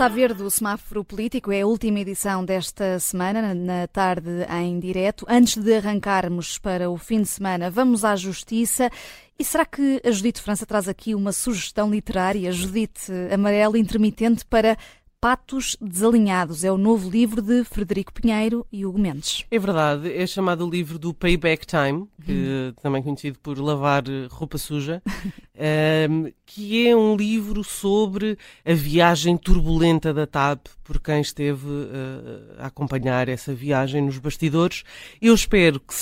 Está verde o semáforo político, é a última edição desta semana, na tarde em direto. Antes de arrancarmos para o fim de semana, vamos à Justiça. E será que a Judite França traz aqui uma sugestão literária, Judite Amarelo Intermitente, para Patos Desalinhados. É o novo livro de Frederico Pinheiro e Hugo Mendes. É verdade, é chamado o livro do Payback Time, que uhum. também conhecido por lavar roupa suja, um, que é um livro sobre a viagem turbulenta da TAP, por quem esteve uh, a acompanhar essa viagem nos bastidores. Eu espero que